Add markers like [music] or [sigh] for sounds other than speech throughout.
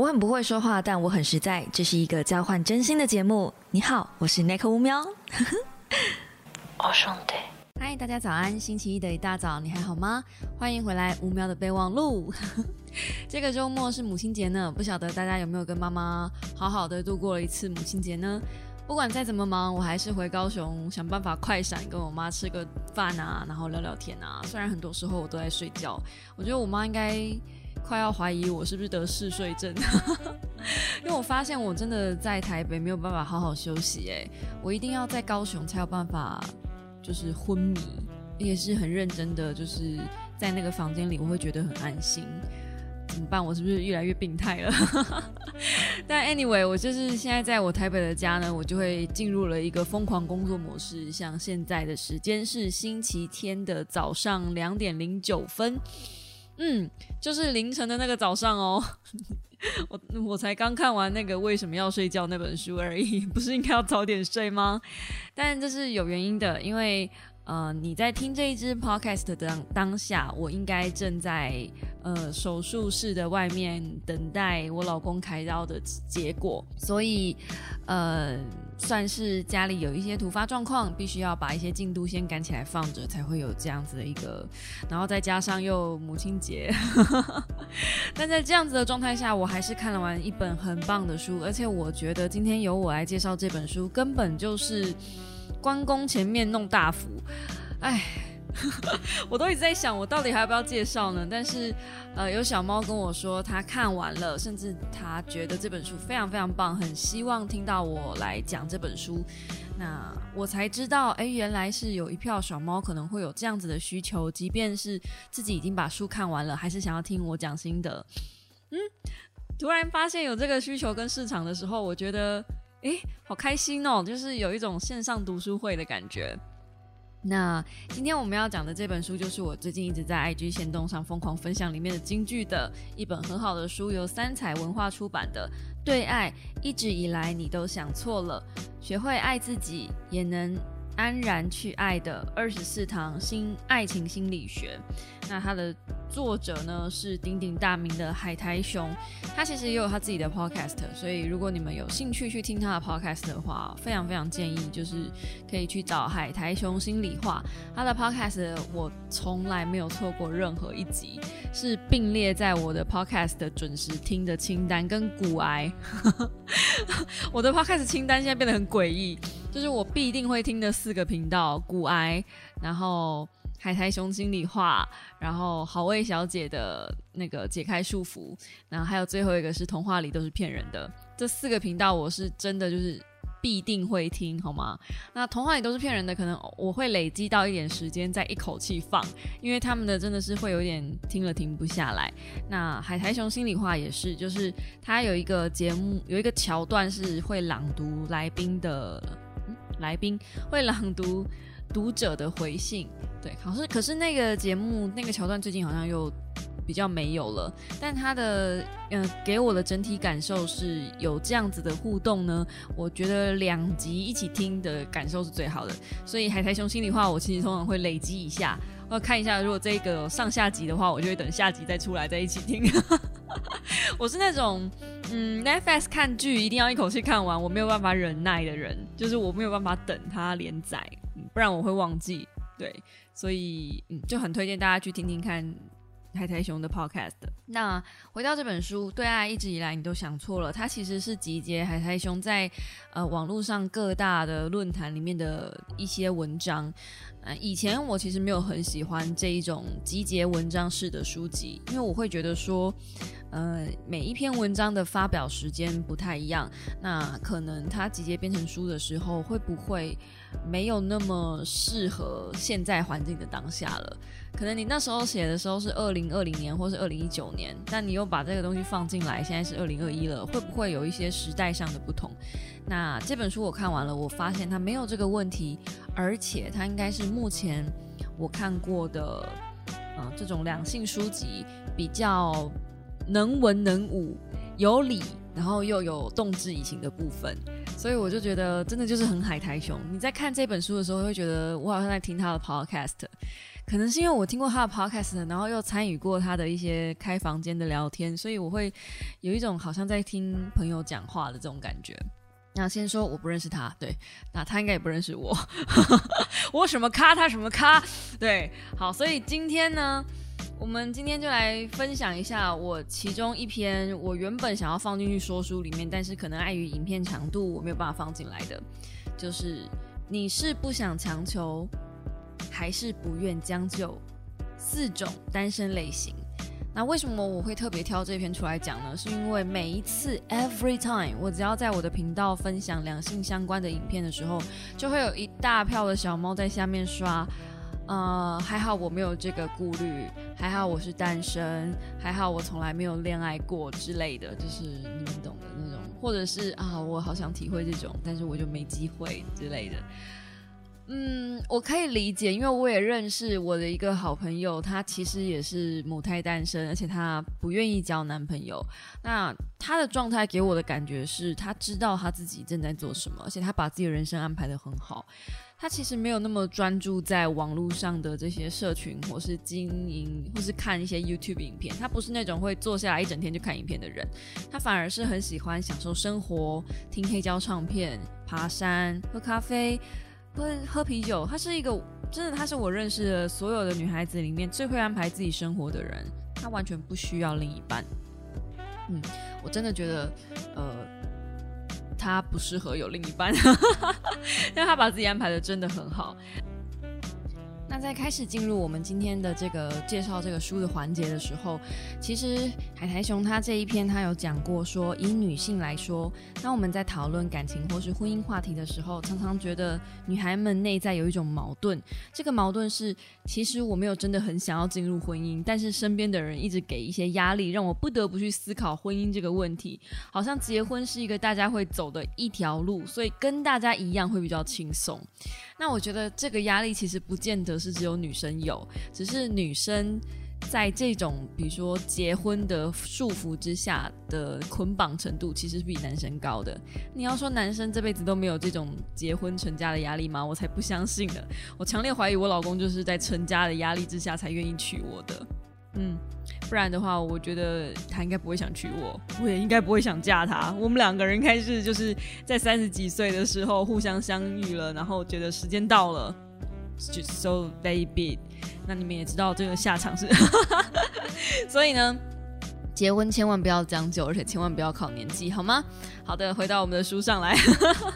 我很不会说话，但我很实在。这是一个交换真心的节目。你好，我是 Nick 乌喵。[laughs] 我兄弟，嗨，大家早安！星期一的一大早，你还好吗？欢迎回来乌喵的备忘录。[laughs] 这个周末是母亲节呢，不晓得大家有没有跟妈妈好好的度过了一次母亲节呢？不管再怎么忙，我还是回高雄想办法快闪，跟我妈吃个饭啊，然后聊聊天啊。虽然很多时候我都在睡觉，我觉得我妈应该快要怀疑我是不是得嗜睡症，[laughs] 因为我发现我真的在台北没有办法好好休息，哎，我一定要在高雄才有办法，就是昏迷，也是很认真的，就是在那个房间里，我会觉得很安心。怎么办？我是不是越来越病态了？[laughs] 但 anyway，我就是现在在我台北的家呢，我就会进入了一个疯狂工作模式。像现在的时间是星期天的早上两点零九分，嗯，就是凌晨的那个早上哦。[laughs] 我我才刚看完那个为什么要睡觉那本书而已，不是应该要早点睡吗？但这是有原因的，因为。呃，你在听这一支 podcast 的当当下，我应该正在呃手术室的外面等待我老公开刀的结果，所以呃算是家里有一些突发状况，必须要把一些进度先赶起来放着，才会有这样子的一个，然后再加上又母亲节，[laughs] 但在这样子的状态下，我还是看了完一本很棒的书，而且我觉得今天由我来介绍这本书，根本就是。关公前面弄大福，哎，我都一直在想，我到底还要不要介绍呢？但是，呃，有小猫跟我说他看完了，甚至他觉得这本书非常非常棒，很希望听到我来讲这本书。那我才知道，哎，原来是有一票小猫可能会有这样子的需求，即便是自己已经把书看完了，还是想要听我讲心得。嗯，突然发现有这个需求跟市场的时候，我觉得。哎，好开心哦！就是有一种线上读书会的感觉。那今天我们要讲的这本书，就是我最近一直在 IG 线动上疯狂分享里面的京剧的一本很好的书，由三彩文化出版的《对爱一直以来你都想错了》，学会爱自己也能。安然去爱的二十四堂新爱情心理学，那它的作者呢是鼎鼎大名的海苔熊，他其实也有他自己的 podcast，所以如果你们有兴趣去听他的 podcast 的话，非常非常建议就是可以去找海苔熊心理话，他的 podcast 我从来没有错过任何一集，是并列在我的 podcast 的准时听的清单，跟骨癌，[laughs] 我的 podcast 清单现在变得很诡异。就是我必定会听的四个频道：古癌，然后海苔熊心里话，然后好味小姐的那个解开束缚，然后还有最后一个是童话里都是骗人的。这四个频道我是真的就是必定会听，好吗？那童话里都是骗人的，可能我会累积到一点时间再一口气放，因为他们的真的是会有点听了停不下来。那海苔熊心里话也是，就是他有一个节目，有一个桥段是会朗读来宾的。来宾会朗读 [laughs] 读者的回信，对，可是可是那个节目那个桥段最近好像又比较没有了，但他的嗯给我的整体感受是有这样子的互动呢，我觉得两集一起听的感受是最好的，所以海苔熊心里话我其实通常会累积一下，我看一下如果这个上下集的话，我就会等下集再出来再一起听。[laughs] [laughs] 我是那种，嗯，Netflix 看剧一定要一口气看完，我没有办法忍耐的人，就是我没有办法等它连载，不然我会忘记。对，所以嗯，就很推荐大家去听听看海苔熊的 Podcast。那回到这本书，对爱一直以来你都想错了，它其实是集结海苔熊在呃网络上各大的论坛里面的一些文章。呃，以前我其实没有很喜欢这一种集结文章式的书籍，因为我会觉得说。呃，每一篇文章的发表时间不太一样，那可能它集结变成书的时候，会不会没有那么适合现在环境的当下了？可能你那时候写的时候是二零二零年或是二零一九年，但你又把这个东西放进来，现在是二零二一了，会不会有一些时代上的不同？那那这本书我看完了，我发现它没有这个问题，而且它应该是目前我看过的，这种两性书籍比较。能文能武、有理然后又有动之以情的部分，所以我就觉得真的就是很海苔熊。你在看这本书的时候，会觉得我好像在听他的 podcast，可能是因为我听过他的 podcast，然后又参与过他的一些开房间的聊天，所以我会有一种好像在听朋友讲话的这种感觉。那先说我不认识他，对，那他应该也不认识我，[laughs] 我什么咖他什么咖，对，好，所以今天呢。我们今天就来分享一下我其中一篇我原本想要放进去说书里面，但是可能碍于影片长度我没有办法放进来的，就是你是不想强求，还是不愿将就？四种单身类型。那为什么我会特别挑这篇出来讲呢？是因为每一次 every time 我只要在我的频道分享两性相关的影片的时候，就会有一大票的小猫在下面刷。呃，还好我没有这个顾虑，还好我是单身，还好我从来没有恋爱过之类的，就是你们懂的那种，或者是啊，我好想体会这种，但是我就没机会之类的。嗯，我可以理解，因为我也认识我的一个好朋友，他其实也是母胎单身，而且他不愿意交男朋友。那他的状态给我的感觉是，他知道他自己正在做什么，而且他把自己的人生安排的很好。他其实没有那么专注在网络上的这些社群，或是经营，或是看一些 YouTube 影片。他不是那种会坐下来一整天就看影片的人，他反而是很喜欢享受生活，听黑胶唱片，爬山，喝咖啡，喝喝啤酒。他是一个真的，他是我认识的所有的女孩子里面最会安排自己生活的人。他完全不需要另一半。嗯，我真的觉得，呃。他不适合有另一半，因为他把自己安排的真的很好。那在开始进入我们今天的这个介绍这个书的环节的时候，其实海苔熊他这一篇他有讲过说，以女性来说，当我们在讨论感情或是婚姻话题的时候，常常觉得女孩们内在有一种矛盾。这个矛盾是，其实我没有真的很想要进入婚姻，但是身边的人一直给一些压力，让我不得不去思考婚姻这个问题。好像结婚是一个大家会走的一条路，所以跟大家一样会比较轻松。那我觉得这个压力其实不见得是只有女生有，只是女生在这种比如说结婚的束缚之下的捆绑程度，其实是比男生高的。你要说男生这辈子都没有这种结婚成家的压力吗？我才不相信呢！我强烈怀疑我老公就是在成家的压力之下才愿意娶我的。嗯，不然的话，我觉得他应该不会想娶我，我也应该不会想嫁他。我们两个人开始就是在三十几岁的时候互相相遇了，然后觉得时间到了，就 so they be。那你们也知道这个下场是，[laughs] 所以呢，结婚千万不要将就，而且千万不要靠年纪，好吗？好的，回到我们的书上来。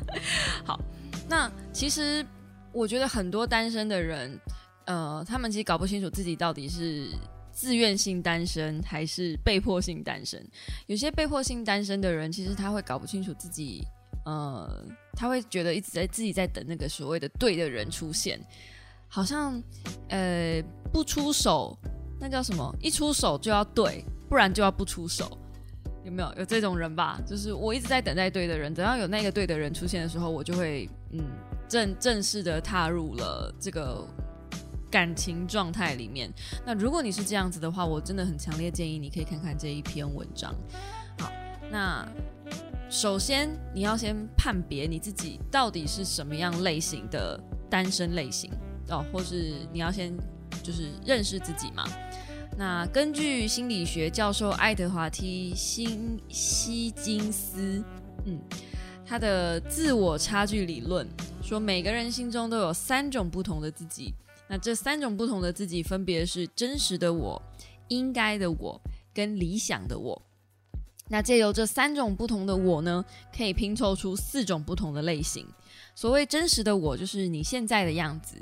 [laughs] 好，那其实我觉得很多单身的人，呃，他们其实搞不清楚自己到底是。自愿性单身还是被迫性单身？有些被迫性单身的人，其实他会搞不清楚自己，呃，他会觉得一直在自己在等那个所谓的对的人出现，好像呃不出手，那叫什么？一出手就要对，不然就要不出手，有没有？有这种人吧？就是我一直在等待对的人，等到有那个对的人出现的时候，我就会嗯正 [laughs] 正式的踏入了这个。感情状态里面，那如果你是这样子的话，我真的很强烈建议你可以看看这一篇文章。好，那首先你要先判别你自己到底是什么样类型的单身类型哦，或是你要先就是认识自己嘛。那根据心理学教授爱德华 T 辛希金斯，嗯，他的自我差距理论说，每个人心中都有三种不同的自己。那这三种不同的自己，分别是真实的我、应该的我跟理想的我。那借由这三种不同的我呢，可以拼凑出四种不同的类型。所谓真实的我，就是你现在的样子。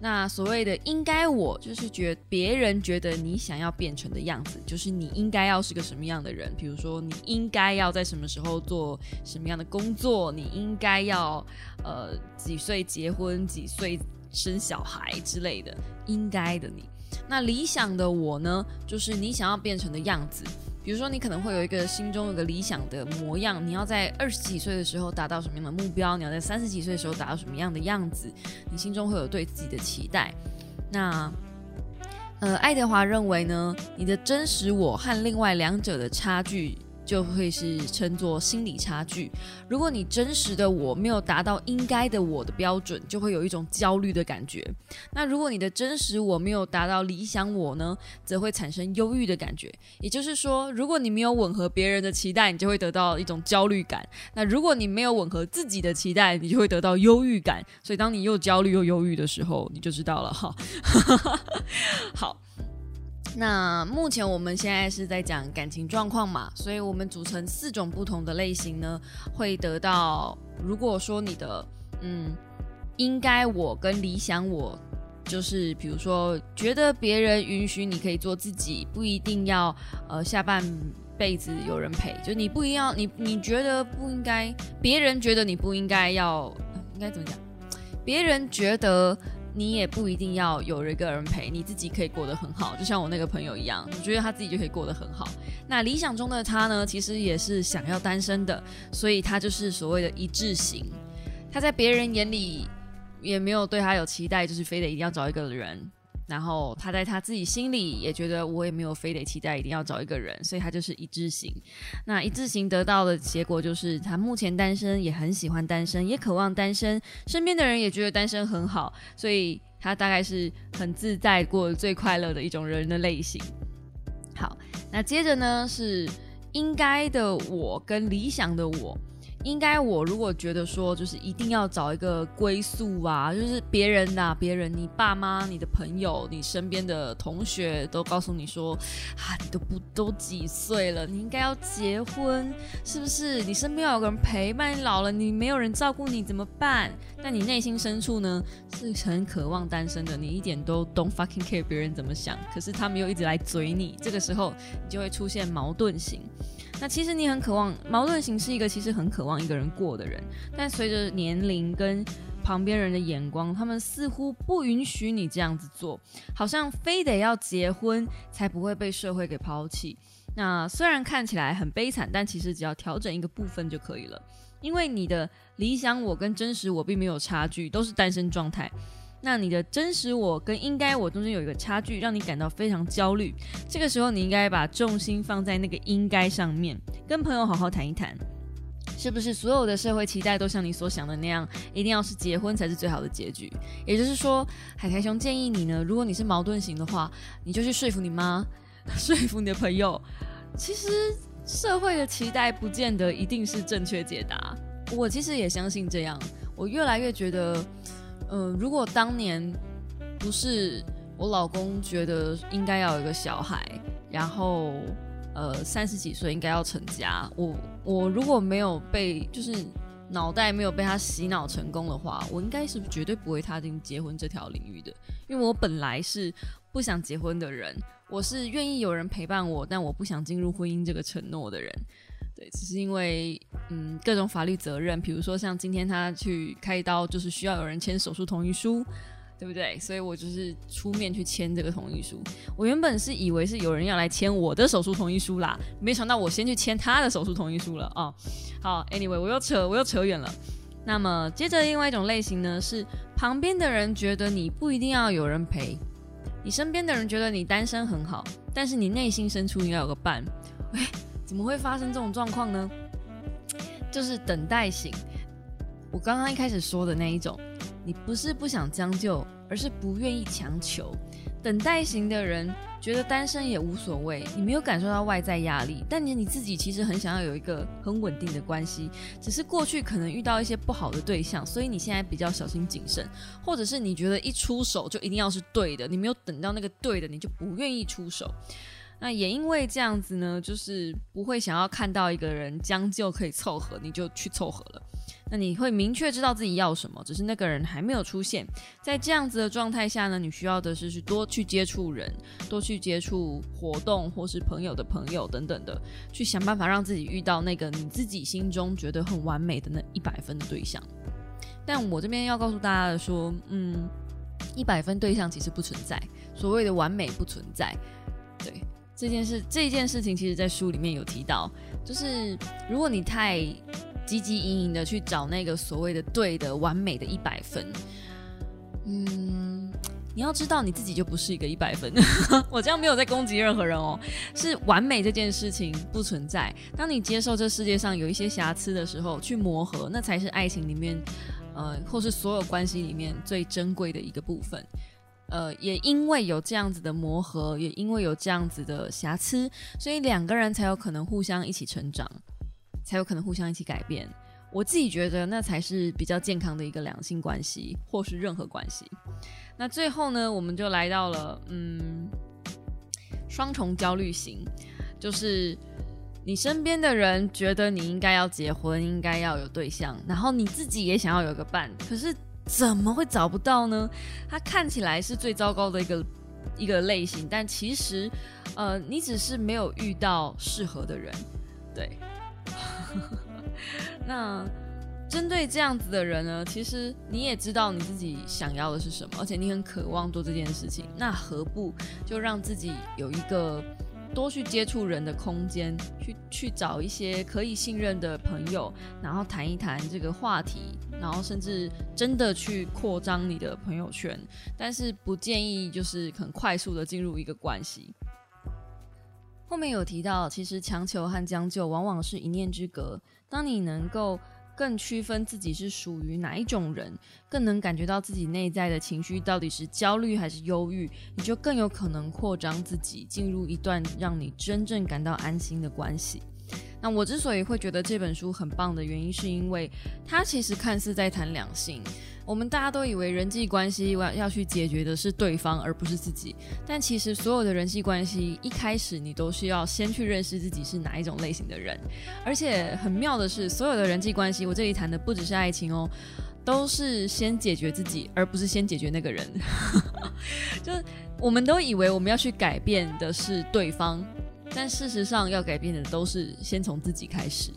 那所谓的应该我，就是觉别人觉得你想要变成的样子，就是你应该要是个什么样的人。比如说，你应该要在什么时候做什么样的工作，你应该要呃几岁结婚，几岁。生小孩之类的，应该的你。那理想的我呢？就是你想要变成的样子。比如说，你可能会有一个心中有个理想的模样，你要在二十几岁的时候达到什么样的目标？你要在三十几岁的时候达到什么样的样子？你心中会有对自己的期待。那，呃，爱德华认为呢，你的真实我和另外两者的差距。就会是称作心理差距。如果你真实的我没有达到应该的我的标准，就会有一种焦虑的感觉。那如果你的真实我没有达到理想我呢，则会产生忧郁的感觉。也就是说，如果你没有吻合别人的期待，你就会得到一种焦虑感；那如果你没有吻合自己的期待，你就会得到忧郁感。所以，当你又焦虑又忧郁的时候，你就知道了哈。[laughs] 好。那目前我们现在是在讲感情状况嘛，所以我们组成四种不同的类型呢，会得到。如果说你的嗯，应该我跟理想我，就是比如说觉得别人允许你可以做自己，不一定要呃下半辈子有人陪，就你不一样，你你觉得不应该，别人觉得你不应该要，应该怎么讲？别人觉得。你也不一定要有一个人陪，你自己可以过得很好，就像我那个朋友一样，我觉得他自己就可以过得很好。那理想中的他呢，其实也是想要单身的，所以他就是所谓的一致型。他在别人眼里也没有对他有期待，就是非得一定要找一个人。然后他在他自己心里也觉得，我也没有非得期待一定要找一个人，所以他就是一致型。那一致型得到的结果就是，他目前单身，也很喜欢单身，也渴望单身，身边的人也觉得单身很好，所以他大概是很自在过最快乐的一种人的类型。好，那接着呢是应该的我跟理想的我。应该我如果觉得说，就是一定要找一个归宿啊，就是别人呐，别人，你爸妈、你的朋友、你身边的同学都告诉你说，啊，你都不都几岁了，你应该要结婚，是不是？你身边有个人陪伴，你老了你没有人照顾你怎么办？但你内心深处呢，是很渴望单身的，你一点都 don't fucking care 别人怎么想，可是他们又一直来嘴你，这个时候你就会出现矛盾型。那其实你很渴望矛盾型是一个其实很渴望一个人过的人，但随着年龄跟旁边人的眼光，他们似乎不允许你这样子做，好像非得要结婚才不会被社会给抛弃。那虽然看起来很悲惨，但其实只要调整一个部分就可以了，因为你的理想我跟真实我并没有差距，都是单身状态。那你的真实我跟应该我中间有一个差距，让你感到非常焦虑。这个时候，你应该把重心放在那个应该上面，跟朋友好好谈一谈，是不是所有的社会期待都像你所想的那样，一定要是结婚才是最好的结局？也就是说，海苔熊建议你呢，如果你是矛盾型的话，你就去说服你妈，[laughs] 说服你的朋友。其实社会的期待不见得一定是正确解答。我其实也相信这样，我越来越觉得。嗯，如果当年不是我老公觉得应该要有一个小孩，然后呃三十几岁应该要成家，我我如果没有被就是脑袋没有被他洗脑成功的话，我应该是绝对不会踏进结婚这条领域的，因为我本来是不想结婚的人，我是愿意有人陪伴我，但我不想进入婚姻这个承诺的人。对，只是因为嗯各种法律责任，比如说像今天他去开刀，就是需要有人签手术同意书，对不对？所以我就是出面去签这个同意书。我原本是以为是有人要来签我的手术同意书啦，没想到我先去签他的手术同意书了啊。好，Anyway，我又扯我又扯远了。那么接着另外一种类型呢，是旁边的人觉得你不一定要有人陪，你身边的人觉得你单身很好，但是你内心深处应该有个伴。[laughs] 喂。怎么会发生这种状况呢？就是等待型。我刚刚一开始说的那一种，你不是不想将就，而是不愿意强求。等待型的人觉得单身也无所谓，你没有感受到外在压力，但你你自己其实很想要有一个很稳定的关系，只是过去可能遇到一些不好的对象，所以你现在比较小心谨慎，或者是你觉得一出手就一定要是对的，你没有等到那个对的，你就不愿意出手。那也因为这样子呢，就是不会想要看到一个人将就可以凑合，你就去凑合了。那你会明确知道自己要什么，只是那个人还没有出现。在这样子的状态下呢，你需要的是去多去接触人，多去接触活动或是朋友的朋友等等的，去想办法让自己遇到那个你自己心中觉得很完美的那一百分的对象。但我这边要告诉大家的说，嗯，一百分对象其实不存在，所谓的完美不存在，对。这件事，这件事情，其实在书里面有提到，就是如果你太汲汲营营的去找那个所谓的对的、完美的一百分，嗯，你要知道你自己就不是一个一百分，[laughs] 我这样没有在攻击任何人哦，是完美这件事情不存在。当你接受这世界上有一些瑕疵的时候，去磨合，那才是爱情里面，呃，或是所有关系里面最珍贵的一个部分。呃，也因为有这样子的磨合，也因为有这样子的瑕疵，所以两个人才有可能互相一起成长，才有可能互相一起改变。我自己觉得那才是比较健康的一个两性关系，或是任何关系。那最后呢，我们就来到了嗯，双重焦虑型，就是你身边的人觉得你应该要结婚，应该要有对象，然后你自己也想要有个伴，可是怎么会找不到呢？它看起来是最糟糕的一个一个类型，但其实呃，你只是没有遇到适合的人，对。[laughs] 那针对这样子的人呢，其实你也知道你自己想要的是什么，而且你很渴望做这件事情，那何不就让自己有一个多去接触人的空间，去去找一些可以信任的朋友，然后谈一谈这个话题，然后甚至真的去扩张你的朋友圈，但是不建议就是很快速的进入一个关系。后面有提到，其实强求和将就往往是一念之隔。当你能够更区分自己是属于哪一种人，更能感觉到自己内在的情绪到底是焦虑还是忧郁，你就更有可能扩张自己，进入一段让你真正感到安心的关系。那我之所以会觉得这本书很棒的原因，是因为它其实看似在谈两性。我们大家都以为人际关系要要去解决的是对方，而不是自己。但其实所有的人际关系一开始，你都需要先去认识自己是哪一种类型的人。而且很妙的是，所有的人际关系，我这里谈的不只是爱情哦，都是先解决自己，而不是先解决那个人。[laughs] 就我们都以为我们要去改变的是对方。但事实上，要改变的都是先从自己开始。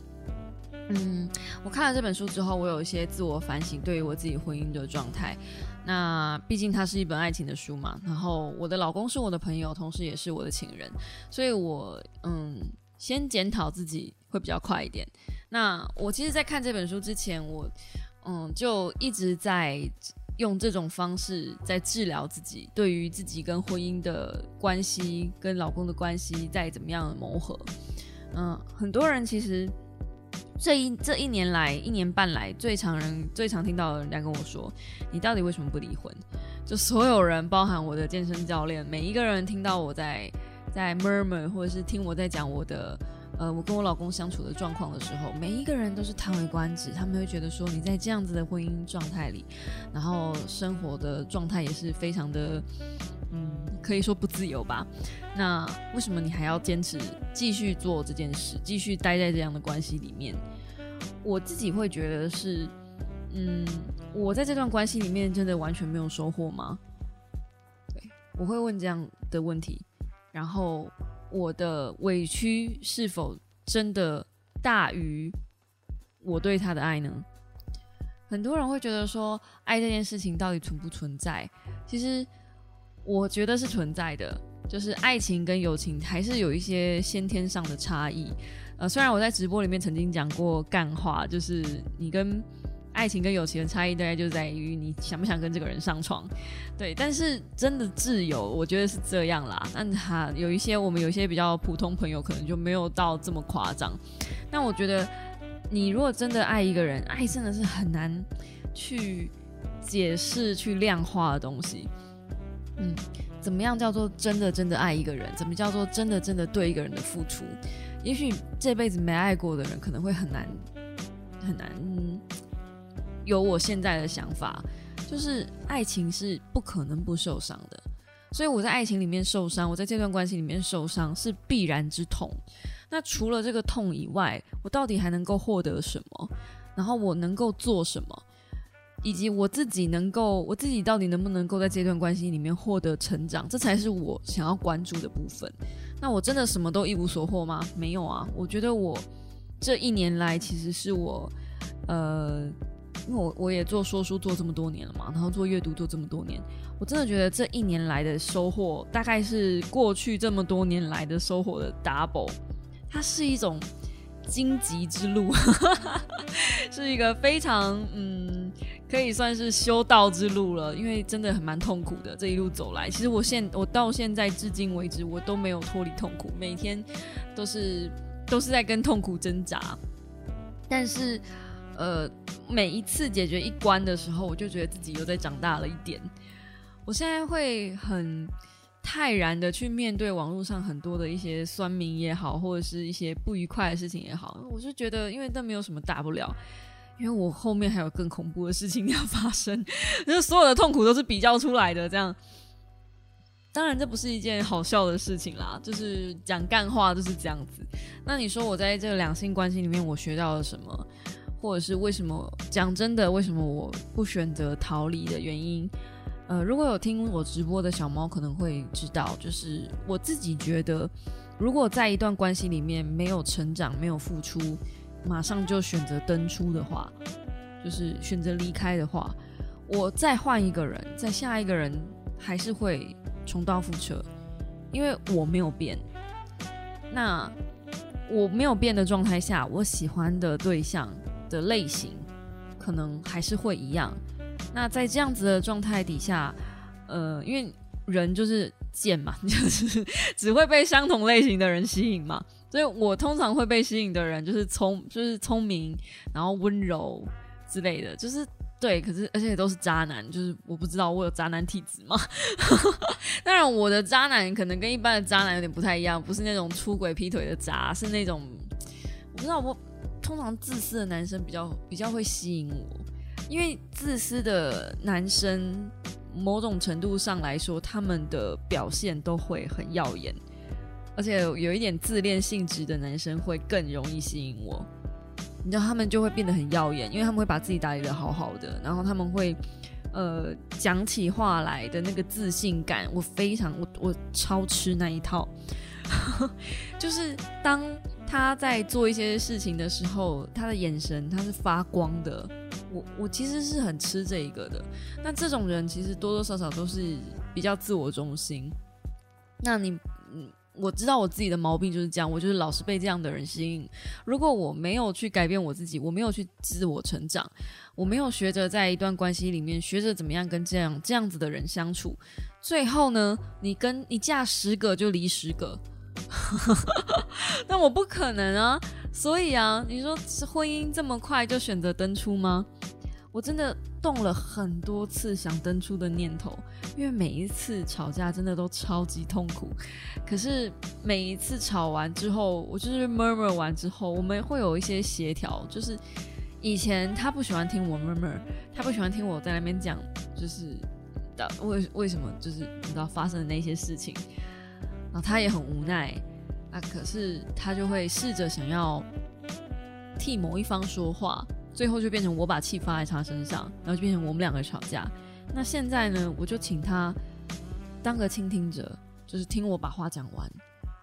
嗯，我看了这本书之后，我有一些自我反省，对于我自己婚姻的状态。那毕竟它是一本爱情的书嘛，然后我的老公是我的朋友，同时也是我的情人，所以我嗯，先检讨自己会比较快一点。那我其实，在看这本书之前，我嗯，就一直在。用这种方式在治疗自己，对于自己跟婚姻的关系、跟老公的关系，在怎么样的磨合。嗯，很多人其实这一这一年来、一年半来，最常人最常听到的人家跟我说：“你到底为什么不离婚？”就所有人，包含我的健身教练，每一个人听到我在在 murmur，或者是听我在讲我的。呃，我跟我老公相处的状况的时候，每一个人都是叹为观止。他们会觉得说，你在这样子的婚姻状态里，然后生活的状态也是非常的，可以说不自由吧。那为什么你还要坚持继续做这件事，继续待在这样的关系里面？我自己会觉得是，嗯，我在这段关系里面真的完全没有收获吗？对，我会问这样的问题，然后。我的委屈是否真的大于我对他的爱呢？很多人会觉得说，爱这件事情到底存不存在？其实我觉得是存在的，就是爱情跟友情还是有一些先天上的差异。呃，虽然我在直播里面曾经讲过干话，就是你跟。爱情跟友情的差异大概就在于你想不想跟这个人上床，对。但是真的挚友，我觉得是这样啦。那他有一些我们有一些比较普通朋友，可能就没有到这么夸张。那我觉得，你如果真的爱一个人，爱真的是很难去解释、去量化的东西。嗯，怎么样叫做真的真的爱一个人？怎么叫做真的真的对一个人的付出？也许这辈子没爱过的人，可能会很难很难。有我现在的想法，就是爱情是不可能不受伤的，所以我在爱情里面受伤，我在这段关系里面受伤是必然之痛。那除了这个痛以外，我到底还能够获得什么？然后我能够做什么？以及我自己能够，我自己到底能不能够在这段关系里面获得成长？这才是我想要关注的部分。那我真的什么都一无所获吗？没有啊！我觉得我这一年来，其实是我，呃。因为我我也做说书做这么多年了嘛，然后做阅读做这么多年，我真的觉得这一年来的收获大概是过去这么多年来的收获的 double，它是一种荆棘之路，[laughs] 是一个非常嗯可以算是修道之路了，因为真的很蛮痛苦的。这一路走来，其实我现我到现在至今为止，我都没有脱离痛苦，每天都是都是在跟痛苦挣扎。但是，呃，每一次解决一关的时候，我就觉得自己又在长大了一点。我现在会很泰然的去面对网络上很多的一些酸民也好，或者是一些不愉快的事情也好，我就觉得，因为那没有什么大不了。因为我后面还有更恐怖的事情 [laughs] 要发生，就是所有的痛苦都是比较出来的。这样，当然这不是一件好笑的事情啦，就是讲干话就是这样子。那你说我在这个两性关系里面我学到了什么，或者是为什么？讲真的，为什么我不选择逃离的原因？呃，如果有听我直播的小猫可能会知道，就是我自己觉得，如果在一段关系里面没有成长、没有付出。马上就选择登出的话，就是选择离开的话，我再换一个人，再下一个人还是会重蹈覆辙，因为我没有变。那我没有变的状态下，我喜欢的对象的类型可能还是会一样。那在这样子的状态底下，呃，因为人就是贱嘛，[laughs] 就是只会被相同类型的人吸引嘛。所以我通常会被吸引的人就是聪，就是聪明，然后温柔之类的，就是对。可是而且都是渣男，就是我不知道我有渣男体质吗？[laughs] 当然，我的渣男可能跟一般的渣男有点不太一样，不是那种出轨劈腿的渣，是那种我不知道。我通常自私的男生比较比较会吸引我，因为自私的男生某种程度上来说，他们的表现都会很耀眼。而且有一点自恋性质的男生会更容易吸引我，你知道他们就会变得很耀眼，因为他们会把自己打理的好好的，然后他们会呃讲起话来的那个自信感，我非常我我超吃那一套，[laughs] 就是当他在做一些事情的时候，他的眼神他是发光的，我我其实是很吃这一个的。那这种人其实多多少少都是比较自我中心，那你嗯。我知道我自己的毛病就是这样，我就是老是被这样的人吸引。如果我没有去改变我自己，我没有去自我成长，我没有学着在一段关系里面学着怎么样跟这样这样子的人相处，最后呢，你跟你嫁十个就离十个，[laughs] 那我不可能啊。所以啊，你说婚姻这么快就选择登出吗？我真的动了很多次想登出的念头，因为每一次吵架真的都超级痛苦。可是每一次吵完之后，我就是 murmur 完之后，我们会有一些协调。就是以前他不喜欢听我 murmur，他不喜欢听我在那边讲，就是的为为什么就是你知道发生的那些事情，然后他也很无奈啊。可是他就会试着想要替某一方说话。最后就变成我把气发在他身上，然后就变成我们两个吵架。那现在呢，我就请他当个倾听者，就是听我把话讲完。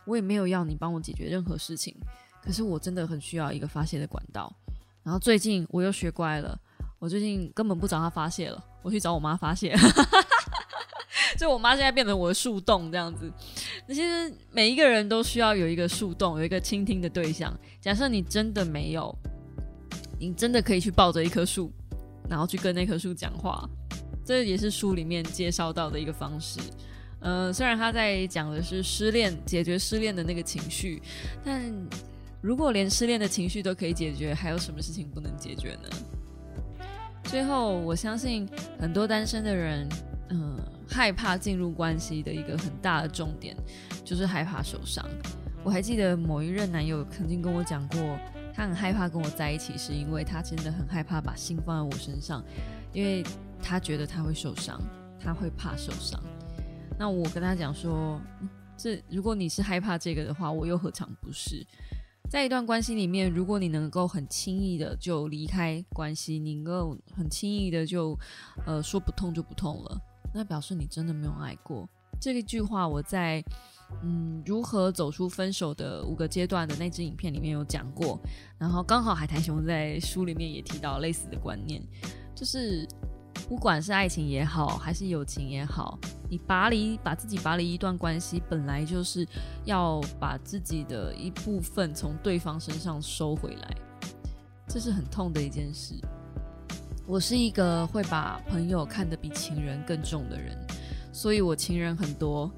我也没有要你帮我解决任何事情，可是我真的很需要一个发泄的管道。然后最近我又学乖了，我最近根本不找他发泄了，我去找我妈发泄。就我妈现在变成我的树洞这样子。那其实每一个人都需要有一个树洞，有一个倾听的对象。假设你真的没有。你真的可以去抱着一棵树，然后去跟那棵树讲话，这也是书里面介绍到的一个方式。呃，虽然他在讲的是失恋解决失恋的那个情绪，但如果连失恋的情绪都可以解决，还有什么事情不能解决呢？最后，我相信很多单身的人，嗯，害怕进入关系的一个很大的重点就是害怕受伤。我还记得某一任男友曾经跟我讲过。他很害怕跟我在一起，是因为他真的很害怕把心放在我身上，因为他觉得他会受伤，他会怕受伤。那我跟他讲说，这如果你是害怕这个的话，我又何尝不是？在一段关系里面，如果你能够很轻易的就离开关系，你能够很轻易的就呃说不痛就不痛了，那表示你真的没有爱过。这一句话我在。嗯，如何走出分手的五个阶段的那支影片里面有讲过，然后刚好海苔熊在书里面也提到类似的观念，就是不管是爱情也好，还是友情也好，你拔离把自己拔离一段关系，本来就是要把自己的一部分从对方身上收回来，这是很痛的一件事。我是一个会把朋友看得比情人更重的人，所以我情人很多，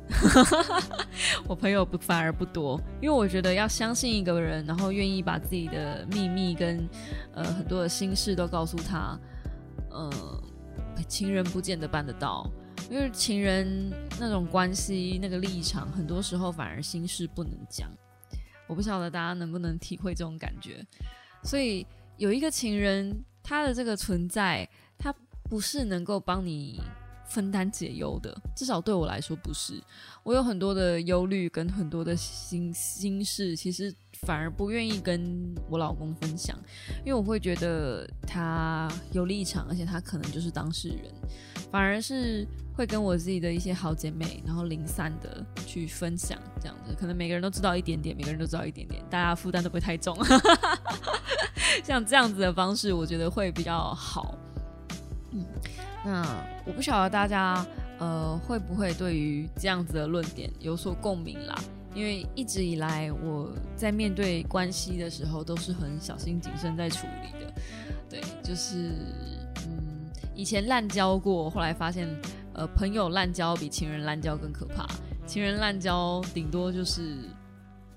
[laughs] 我朋友不反而不多，因为我觉得要相信一个人，然后愿意把自己的秘密跟呃很多的心事都告诉他，呃，情人不见得办得到，因为情人那种关系那个立场，很多时候反而心事不能讲。我不晓得大家能不能体会这种感觉，所以有一个情人，他的这个存在，他不是能够帮你分担解忧的，至少对我来说不是。我有很多的忧虑跟很多的心心事，其实反而不愿意跟我老公分享，因为我会觉得他有立场，而且他可能就是当事人，反而是。会跟我自己的一些好姐妹，然后零散的去分享，这样子，可能每个人都知道一点点，每个人都知道一点点，大家负担都不会太重。[laughs] 像这样子的方式，我觉得会比较好。嗯，那我不晓得大家呃会不会对于这样子的论点有所共鸣啦？因为一直以来我在面对关系的时候都是很小心谨慎在处理的。对，就是嗯，以前滥交过，后来发现。呃，朋友滥交比情人滥交更可怕。情人滥交顶多就是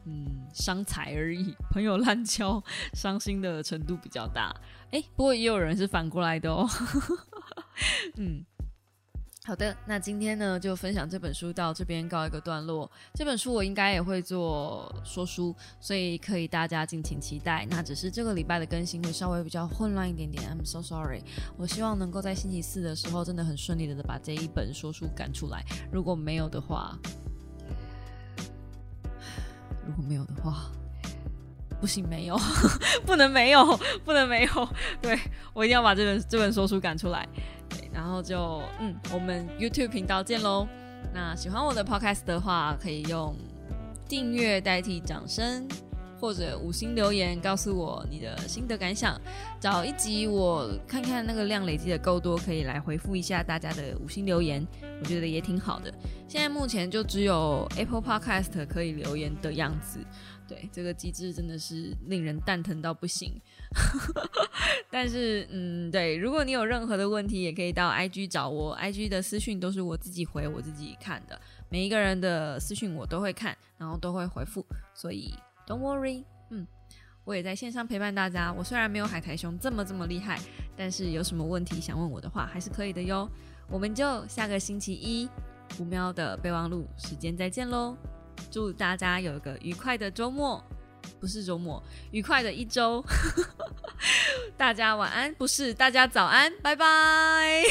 嗯伤财而已，朋友滥交伤心的程度比较大。哎，不过也有人是反过来的哦。[laughs] 嗯。好的，那今天呢就分享这本书到这边告一个段落。这本书我应该也会做说书，所以可以大家敬请期待。那只是这个礼拜的更新会稍微比较混乱一点点，I'm so sorry。我希望能够在星期四的时候真的很顺利的把这一本说书赶出来。如果没有的话，如果没有的话，不行，没有，[laughs] 不能没有，不能没有。对我一定要把这本这本说书赶出来。然后就嗯，我们 YouTube 频道见喽。那喜欢我的 Podcast 的话，可以用订阅代替掌声，或者五星留言告诉我你的心得感想。找一集我看看那个量累积的够多，可以来回复一下大家的五星留言，我觉得也挺好的。现在目前就只有 Apple Podcast 可以留言的样子。对这个机制真的是令人蛋疼到不行，[laughs] 但是嗯，对，如果你有任何的问题，也可以到 IG 找我，IG 的私讯都是我自己回，我自己看的，每一个人的私讯我都会看，然后都会回复，所以 Don't worry，嗯，我也在线上陪伴大家。我虽然没有海苔熊这么这么厉害，但是有什么问题想问我的话，还是可以的哟。我们就下个星期一五喵的备忘录时间再见喽。祝大家有一个愉快的周末，不是周末，愉快的一周。[laughs] 大家晚安，不是大家早安，拜拜。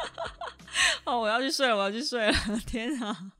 [laughs] 哦，我要去睡了，我要去睡了，天啊！